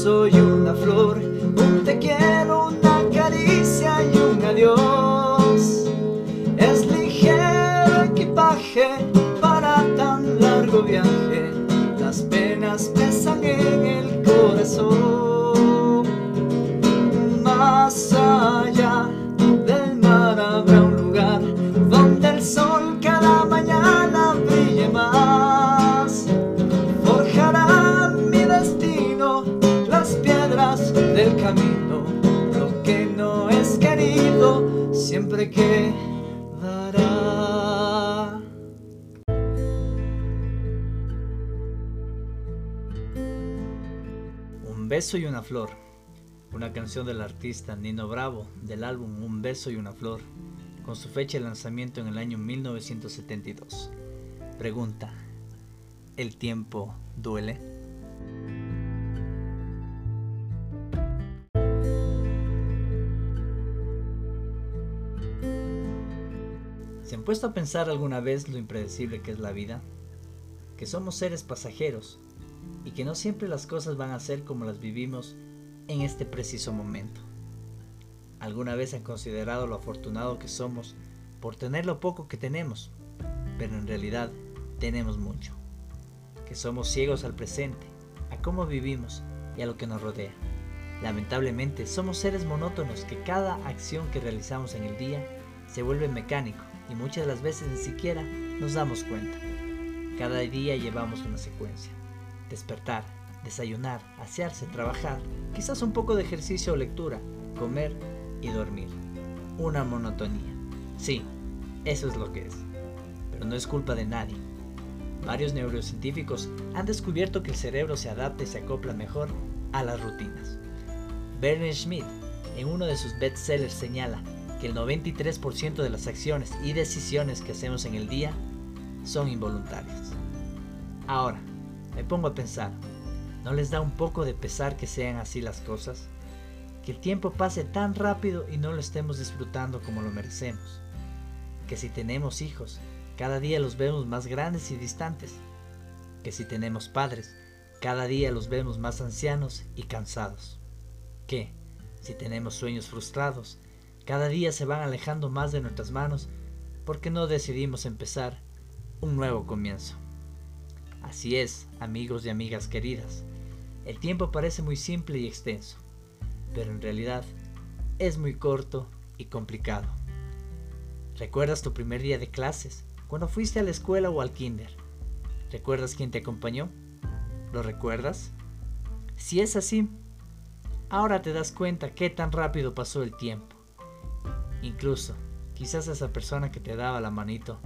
beso y una flor, del camino. Lo que no es querido siempre quedará. Un beso y una flor. Una canción del artista Nino Bravo del álbum Un beso y una flor, con su fecha de lanzamiento en el año 1972. Pregunta, ¿el tiempo duele? Puesto a pensar alguna vez lo impredecible que es la vida? Que somos seres pasajeros y que no siempre las cosas van a ser como las vivimos en este preciso momento. ¿Alguna vez han considerado lo afortunado que somos por tener lo poco que tenemos? Pero en realidad tenemos mucho. Que somos ciegos al presente, a cómo vivimos y a lo que nos rodea. Lamentablemente somos seres monótonos que cada acción que realizamos en el día se vuelve mecánico y muchas de las veces ni siquiera nos damos cuenta. Cada día llevamos una secuencia. Despertar, desayunar, asearse, trabajar, quizás un poco de ejercicio o lectura, comer y dormir. Una monotonía. Sí, eso es lo que es. Pero no es culpa de nadie. Varios neurocientíficos han descubierto que el cerebro se adapta y se acopla mejor a las rutinas. Bernard Schmidt, en uno de sus bestsellers, señala que el 93% de las acciones y decisiones que hacemos en el día son involuntarias. Ahora, me pongo a pensar, ¿no les da un poco de pesar que sean así las cosas? Que el tiempo pase tan rápido y no lo estemos disfrutando como lo merecemos. Que si tenemos hijos, cada día los vemos más grandes y distantes. Que si tenemos padres, cada día los vemos más ancianos y cansados. Que, si tenemos sueños frustrados, cada día se van alejando más de nuestras manos porque no decidimos empezar un nuevo comienzo. Así es, amigos y amigas queridas, el tiempo parece muy simple y extenso, pero en realidad es muy corto y complicado. ¿Recuerdas tu primer día de clases, cuando fuiste a la escuela o al kinder? ¿Recuerdas quién te acompañó? ¿Lo recuerdas? Si es así, ahora te das cuenta qué tan rápido pasó el tiempo. Incluso, quizás esa persona que te daba la manito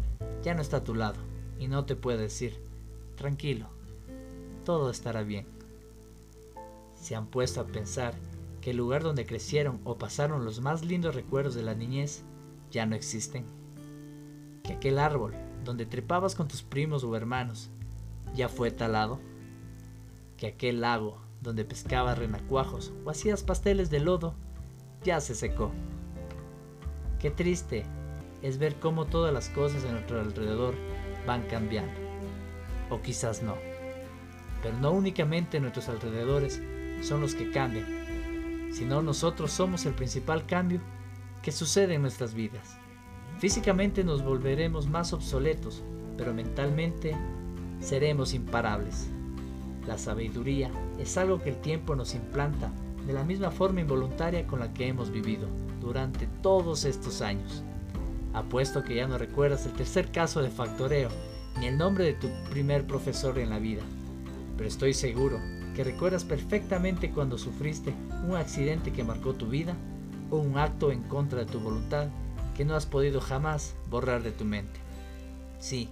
ya no está a tu lado y no te puede decir, tranquilo, todo estará bien. Se han puesto a pensar que el lugar donde crecieron o pasaron los más lindos recuerdos de la niñez ya no existen. Que aquel árbol donde trepabas con tus primos o hermanos ya fue talado. Que aquel lago donde pescabas renacuajos o hacías pasteles de lodo ya se secó. Qué triste es ver cómo todas las cosas a nuestro alrededor van cambiando. O quizás no. Pero no únicamente nuestros alrededores son los que cambian, sino nosotros somos el principal cambio que sucede en nuestras vidas. Físicamente nos volveremos más obsoletos, pero mentalmente seremos imparables. La sabiduría es algo que el tiempo nos implanta de la misma forma involuntaria con la que hemos vivido durante todos estos años. Apuesto que ya no recuerdas el tercer caso de factoreo ni el nombre de tu primer profesor en la vida, pero estoy seguro que recuerdas perfectamente cuando sufriste un accidente que marcó tu vida o un acto en contra de tu voluntad que no has podido jamás borrar de tu mente. Sí,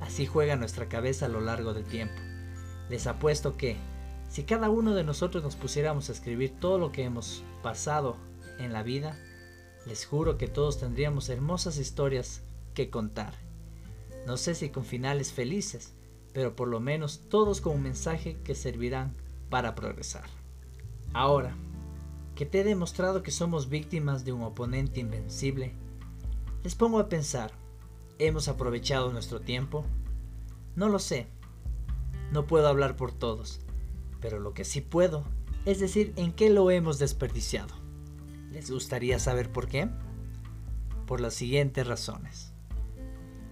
así juega nuestra cabeza a lo largo del tiempo. Les apuesto que, si cada uno de nosotros nos pusiéramos a escribir todo lo que hemos pasado en la vida, les juro que todos tendríamos hermosas historias que contar. No sé si con finales felices, pero por lo menos todos con un mensaje que servirán para progresar. Ahora, que te he demostrado que somos víctimas de un oponente invencible, les pongo a pensar, ¿hemos aprovechado nuestro tiempo? No lo sé, no puedo hablar por todos, pero lo que sí puedo Es decir, ¿en qué lo hemos desperdiciado? ¿Les gustaría saber por qué? Por las siguientes razones.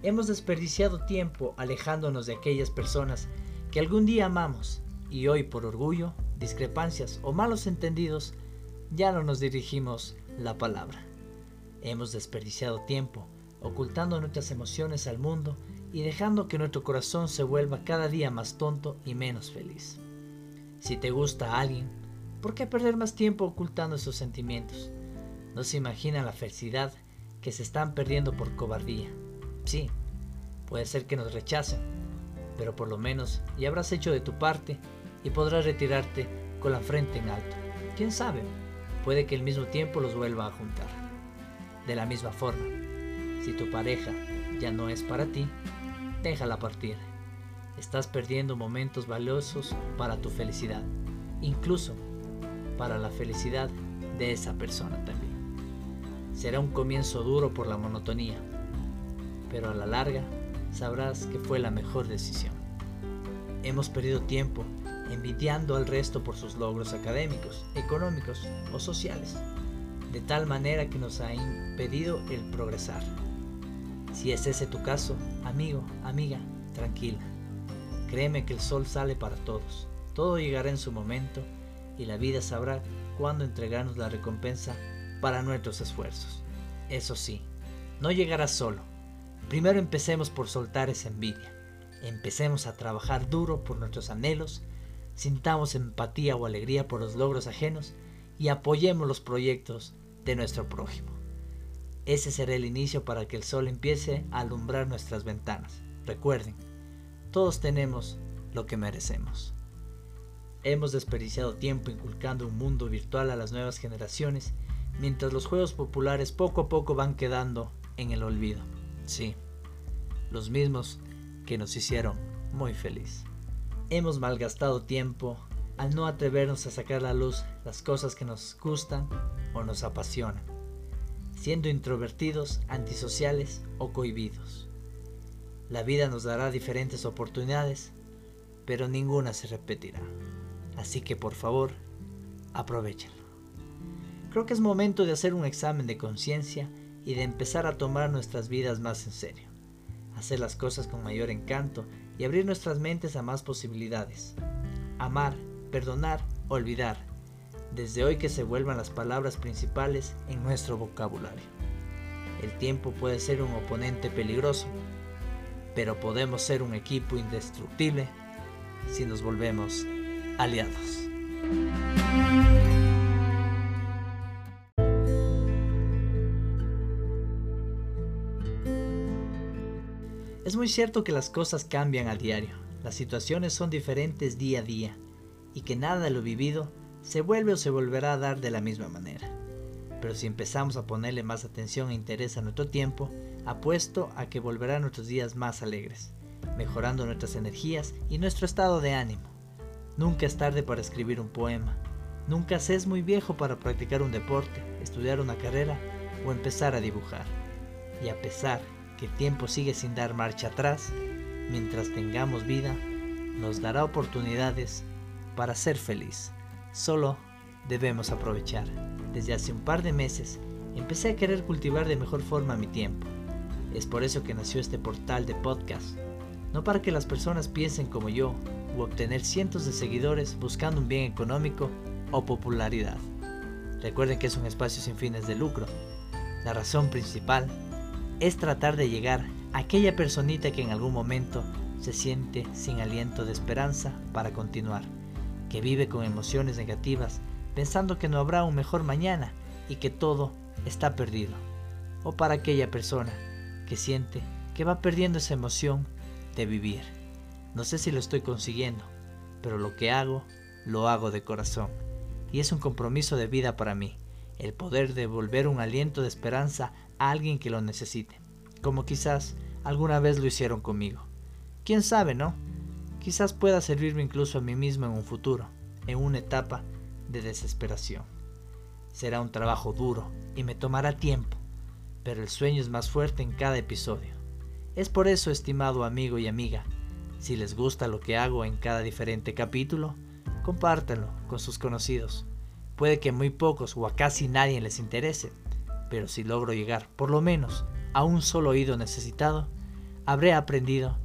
Hemos desperdiciado tiempo alejándonos de aquellas personas que algún día amamos y hoy por orgullo, discrepancias o malos entendidos ya no nos dirigimos la palabra. Hemos desperdiciado tiempo ocultando nuestras emociones al mundo y dejando que nuestro corazón se vuelva cada día más tonto y menos feliz. Si te gusta alguien, ¿por qué perder más tiempo ocultando esos sentimientos? No se imagina la felicidad que se están perdiendo por cobardía. Sí, puede ser que nos rechacen, pero por lo menos ya habrás hecho de tu parte y podrás retirarte con la frente en alto. ¿Quién sabe? Puede que al mismo tiempo los vuelva a juntar. De la misma forma, si tu pareja ya no es para ti, déjala partir. Estás perdiendo momentos valiosos para tu felicidad, incluso para la felicidad de esa persona también. Será un comienzo duro por la monotonía, pero a la larga sabrás que fue la mejor decisión. Hemos perdido tiempo envidiando al resto por sus logros académicos, económicos o sociales, de tal manera que nos ha impedido el progresar. Si es ese tu caso, amigo, amiga, tranquila. Créeme que el sol sale para todos. Todo llegará en su momento y la vida sabrá cuándo entregarnos la recompensa para nuestros esfuerzos. Eso sí, no llegará solo. Primero empecemos por soltar esa envidia. Empecemos a trabajar duro por nuestros anhelos, sintamos empatía o alegría por los logros ajenos y apoyemos los proyectos de nuestro prójimo. Ese será el inicio para que el sol empiece a alumbrar nuestras ventanas. Recuerden, todos tenemos lo que merecemos. Hemos desperdiciado tiempo inculcando un mundo virtual a las nuevas generaciones, mientras los juegos populares poco a poco van quedando en el olvido. Sí, los mismos que nos hicieron muy feliz. Hemos malgastado tiempo al no atrevernos a sacar a la luz las cosas que nos gustan o nos apasionan siendo introvertidos, antisociales o cohibidos. La vida nos dará diferentes oportunidades, pero ninguna se repetirá. Así que por favor, aprovechenlo. Creo que es momento de hacer un examen de conciencia y de empezar a tomar nuestras vidas más en serio, hacer las cosas con mayor encanto y abrir nuestras mentes a más posibilidades. Amar, perdonar, olvidar desde hoy que se vuelvan las palabras principales en nuestro vocabulario. El tiempo puede ser un oponente peligroso, pero podemos ser un equipo indestructible si nos volvemos aliados. Es muy cierto que las cosas cambian a diario, las situaciones son diferentes día a día y que nada de lo vivido se vuelve o se volverá a dar de la misma manera. Pero si empezamos a ponerle más atención e interés a nuestro tiempo, apuesto a que volverán nuestros días más alegres, mejorando nuestras energías y nuestro estado de ánimo. Nunca es tarde para escribir un poema, nunca se es muy viejo para practicar un deporte, estudiar una carrera o empezar a dibujar. Y a pesar que el tiempo sigue sin dar marcha atrás, mientras tengamos vida, nos dará oportunidades para ser feliz. Solo debemos aprovechar. Desde hace un par de meses empecé a querer cultivar de mejor forma mi tiempo. Es por eso que nació este portal de podcast. No para que las personas piensen como yo u obtener cientos de seguidores buscando un bien económico o popularidad. Recuerden que es un espacio sin fines de lucro. La razón principal es tratar de llegar a aquella personita que en algún momento se siente sin aliento de esperanza para continuar que vive con emociones negativas, pensando que no habrá un mejor mañana y que todo está perdido. O para aquella persona que siente que va perdiendo esa emoción de vivir. No sé si lo estoy consiguiendo, pero lo que hago, lo hago de corazón. Y es un compromiso de vida para mí, el poder devolver un aliento de esperanza a alguien que lo necesite, como quizás alguna vez lo hicieron conmigo. ¿Quién sabe, no? quizás pueda servirme incluso a mí mismo en un futuro, en una etapa de desesperación. Será un trabajo duro y me tomará tiempo, pero el sueño es más fuerte en cada episodio. Es por eso, estimado amigo y amiga, si les gusta lo que hago en cada diferente capítulo, compártelo con sus conocidos. Puede que muy pocos o a casi nadie les interese, pero si logro llegar por lo menos a un solo oído necesitado, habré aprendido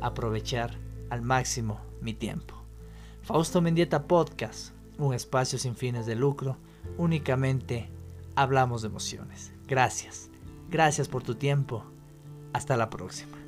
a aprovechar al máximo mi tiempo. Fausto Mendieta Podcast, un espacio sin fines de lucro, únicamente hablamos de emociones. Gracias, gracias por tu tiempo. Hasta la próxima.